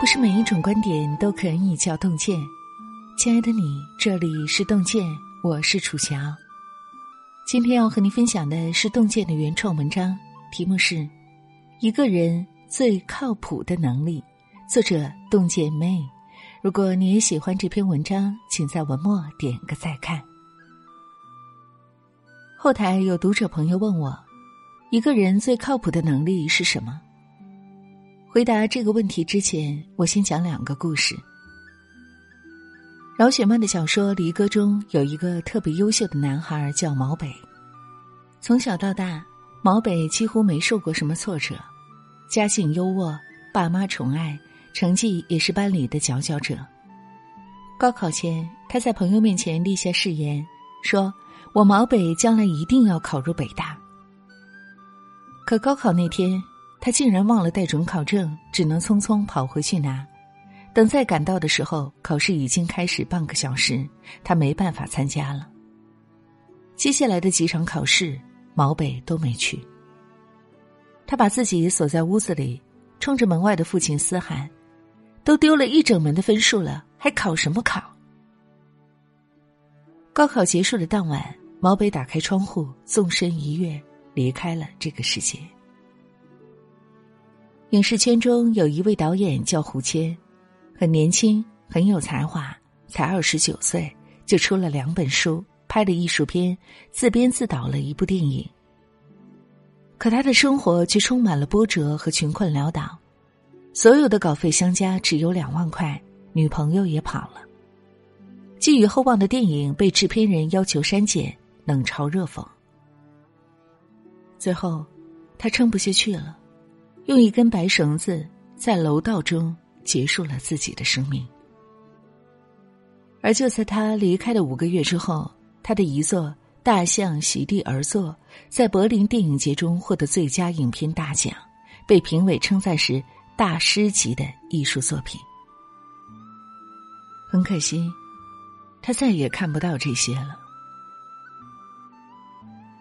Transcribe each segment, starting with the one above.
不是每一种观点都可以叫洞见。亲爱的你，这里是洞见，我是楚乔。今天要和您分享的是洞见的原创文章，题目是《一个人最靠谱的能力》，作者洞见妹。如果你也喜欢这篇文章，请在文末点个再看。后台有读者朋友问我，一个人最靠谱的能力是什么？回答这个问题之前，我先讲两个故事。饶雪漫的小说《离歌》中有一个特别优秀的男孩叫毛北，从小到大，毛北几乎没受过什么挫折，家境优渥，爸妈宠爱，成绩也是班里的佼佼者。高考前，他在朋友面前立下誓言，说。我毛北将来一定要考入北大。可高考那天，他竟然忘了带准考证，只能匆匆跑回去拿。等再赶到的时候，考试已经开始半个小时，他没办法参加了。接下来的几场考试，毛北都没去。他把自己锁在屋子里，冲着门外的父亲嘶喊：“都丢了一整门的分数了，还考什么考？”高考结束的当晚。毛北打开窗户，纵身一跃，离开了这个世界。影视圈中有一位导演叫胡谦，很年轻，很有才华，才二十九岁就出了两本书，拍了艺术片，自编自导了一部电影。可他的生活却充满了波折和穷困潦倒，所有的稿费相加只有两万块，女朋友也跑了。寄予厚望的电影被制片人要求删减。冷嘲热讽，最后，他撑不下去了，用一根白绳子在楼道中结束了自己的生命。而就在他离开的五个月之后，他的遗作《大象席地而坐》在柏林电影节中获得最佳影片大奖，被评委称赞是大师级的艺术作品。很可惜，他再也看不到这些了。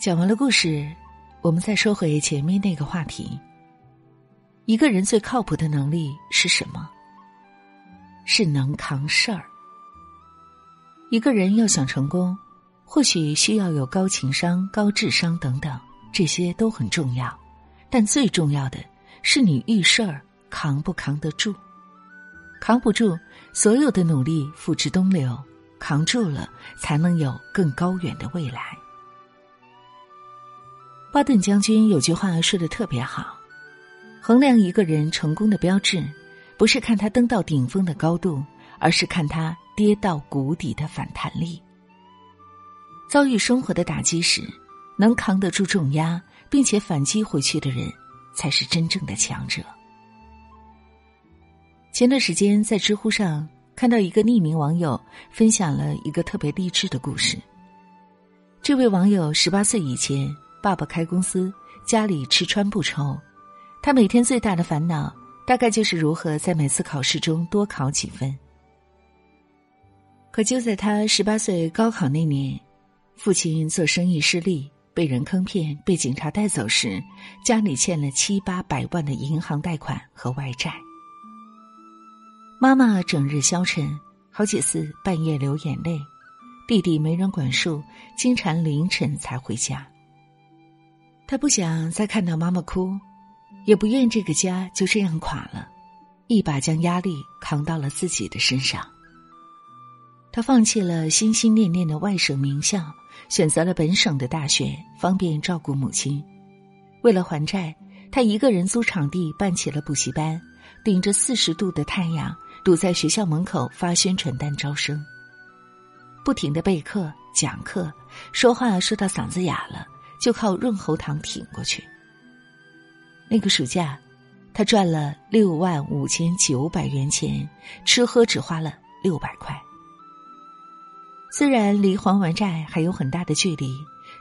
讲完了故事，我们再说回前面那个话题：一个人最靠谱的能力是什么？是能扛事儿。一个人要想成功，或许需要有高情商、高智商等等，这些都很重要。但最重要的是你遇事儿扛不扛得住。扛不住，所有的努力付之东流；扛住了，才能有更高远的未来。巴顿将军有句话说的特别好：衡量一个人成功的标志，不是看他登到顶峰的高度，而是看他跌到谷底的反弹力。遭遇生活的打击时，能扛得住重压，并且反击回去的人，才是真正的强者。前段时间在知乎上看到一个匿名网友分享了一个特别励志的故事。这位网友十八岁以前。爸爸开公司，家里吃穿不愁，他每天最大的烦恼大概就是如何在每次考试中多考几分。可就在他十八岁高考那年，父亲做生意失利，被人坑骗，被警察带走时，家里欠了七八百万的银行贷款和外债。妈妈整日消沉，好几次半夜流眼泪，弟弟没人管束，经常凌晨才回家。他不想再看到妈妈哭，也不愿这个家就这样垮了，一把将压力扛到了自己的身上。他放弃了心心念念的外省名校，选择了本省的大学，方便照顾母亲。为了还债，他一个人租场地办起了补习班，顶着四十度的太阳，堵在学校门口发宣传单招生，不停的备课讲课，说话说到嗓子哑了。就靠润喉糖挺过去。那个暑假，他赚了六万五千九百元钱，吃喝只花了六百块。虽然离还完债还有很大的距离，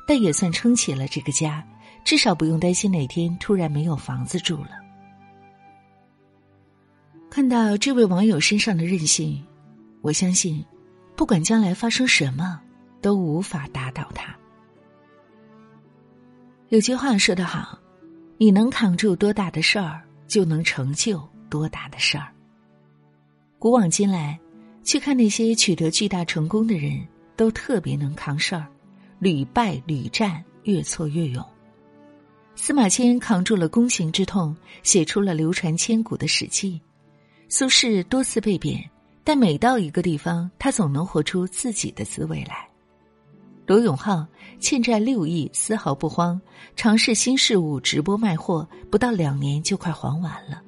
但也算撑起了这个家，至少不用担心哪天突然没有房子住了。看到这位网友身上的韧性，我相信，不管将来发生什么，都无法打倒他。有句话说得好，你能扛住多大的事儿，就能成就多大的事儿。古往今来，去看那些取得巨大成功的人，都特别能扛事儿，屡败屡战，越挫越勇。司马迁扛住了宫刑之痛，写出了流传千古的《史记》。苏轼多次被贬，但每到一个地方，他总能活出自己的滋味来。罗永浩欠债六亿，丝毫不慌，尝试新事物，直播卖货，不到两年就快还完了。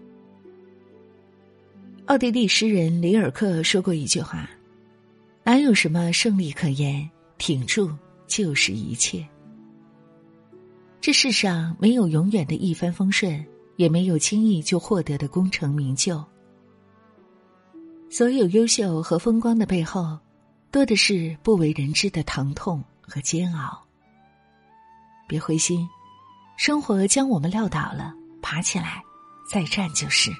奥地利诗人里尔克说过一句话：“哪有什么胜利可言？挺住就是一切。”这世上没有永远的一帆风顺，也没有轻易就获得的功成名就。所有优秀和风光的背后，多的是不为人知的疼痛。和煎熬，别灰心，生活将我们撂倒了，爬起来，再战就是。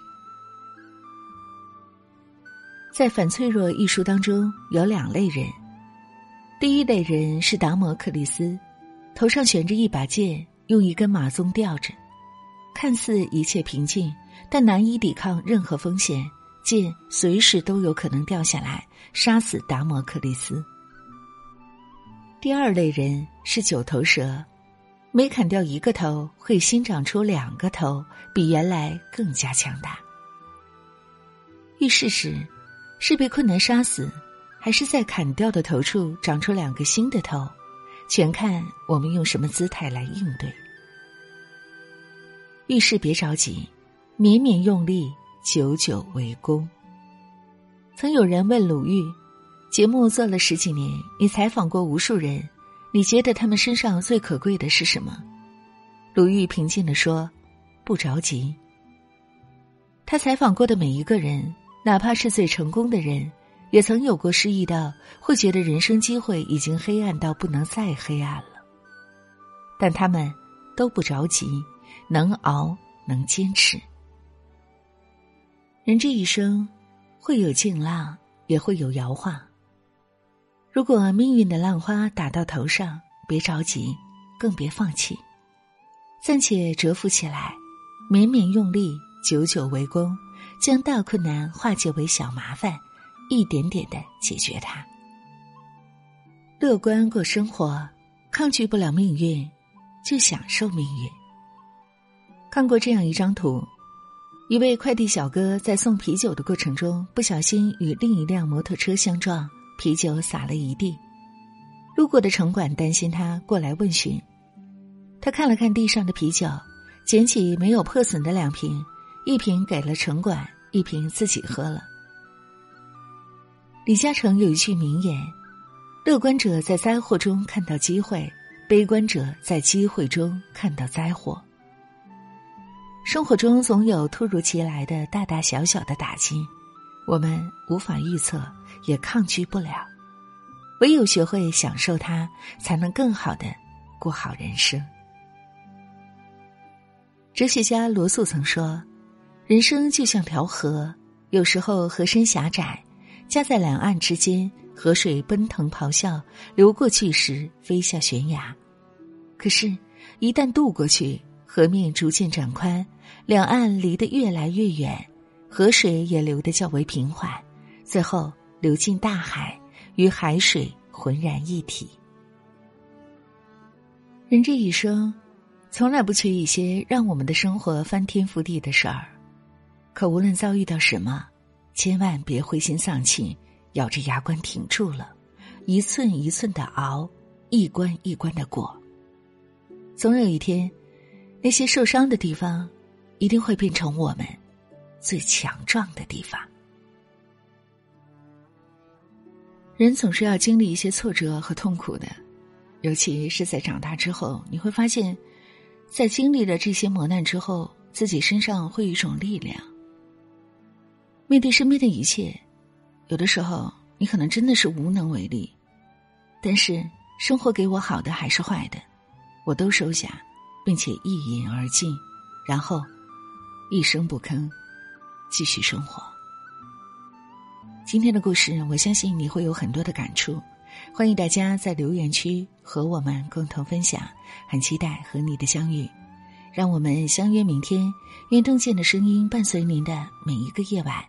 在《反脆弱》一书当中，有两类人。第一类人是达摩克里斯，头上悬着一把剑，用一根马鬃吊着，看似一切平静，但难以抵抗任何风险，剑随时都有可能掉下来，杀死达摩克里斯。第二类人是九头蛇，每砍掉一个头，会新长出两个头，比原来更加强大。遇事时，是被困难杀死，还是在砍掉的头处长出两个新的头，全看我们用什么姿态来应对。遇事别着急，绵绵用力，久久为功。曾有人问鲁豫。节目做了十几年，你采访过无数人，你觉得他们身上最可贵的是什么？鲁豫平静的说：“不着急。”他采访过的每一个人，哪怕是最成功的人，也曾有过失意到会觉得人生机会已经黑暗到不能再黑暗了。但他们都不着急，能熬，能坚持。人这一生，会有静浪，也会有摇晃。如果命运的浪花打到头上，别着急，更别放弃，暂且蛰伏起来，绵绵用力，久久为功，将大困难化解为小麻烦，一点点的解决它。乐观过生活，抗拒不了命运，就享受命运。看过这样一张图，一位快递小哥在送啤酒的过程中，不小心与另一辆摩托车相撞。啤酒洒了一地，路过的城管担心他过来问询，他看了看地上的啤酒，捡起没有破损的两瓶，一瓶给了城管，一瓶自己喝了。李嘉诚有一句名言：“乐观者在灾祸中看到机会，悲观者在机会中看到灾祸。”生活中总有突如其来的大大小小的打击，我们无法预测。也抗拒不了，唯有学会享受它，才能更好的过好人生。哲学家罗素曾说：“人生就像条河，有时候河身狭窄，夹在两岸之间，河水奔腾咆哮，流过去时飞下悬崖；可是，一旦渡过去，河面逐渐展宽，两岸离得越来越远，河水也流得较为平缓，最后。”流进大海，与海水浑然一体。人这一生，从来不缺一些让我们的生活翻天覆地的事儿，可无论遭遇到什么，千万别灰心丧气，咬着牙关挺住了，一寸一寸的熬，一关一关的过。总有一天，那些受伤的地方，一定会变成我们最强壮的地方。人总是要经历一些挫折和痛苦的，尤其是在长大之后，你会发现，在经历了这些磨难之后，自己身上会有一种力量。面对身边的一切，有的时候你可能真的是无能为力，但是生活给我好的还是坏的，我都收下，并且一饮而尽，然后一声不吭，继续生活。今天的故事，我相信你会有很多的感触，欢迎大家在留言区和我们共同分享，很期待和你的相遇。让我们相约明天。愿郑健的声音伴随您的每一个夜晚。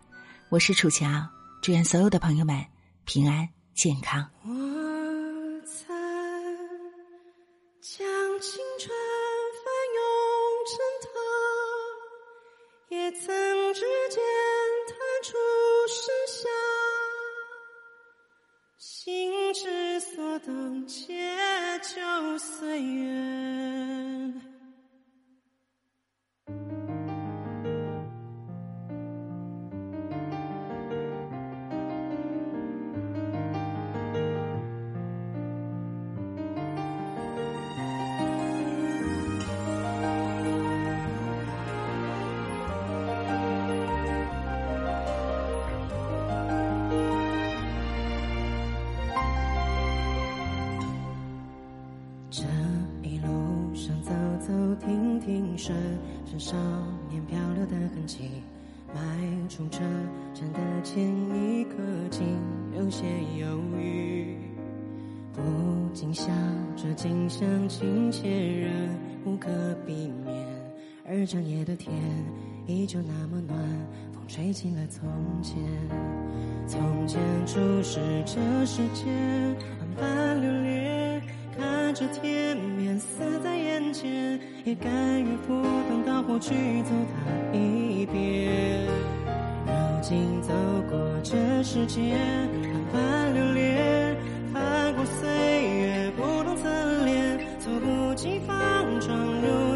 我是楚乔，祝愿所有的朋友们平安健康。竟有些犹豫。不禁笑着，近乡情怯，人无可避免。而长夜的天依旧那么暖，风吹起了从前。从前初识这世间，万般流连，看着天边死在眼前。也甘愿赴汤蹈火去走它一遍。如今走过这世间，万般流连，翻过岁月不同侧脸，猝不及防闯入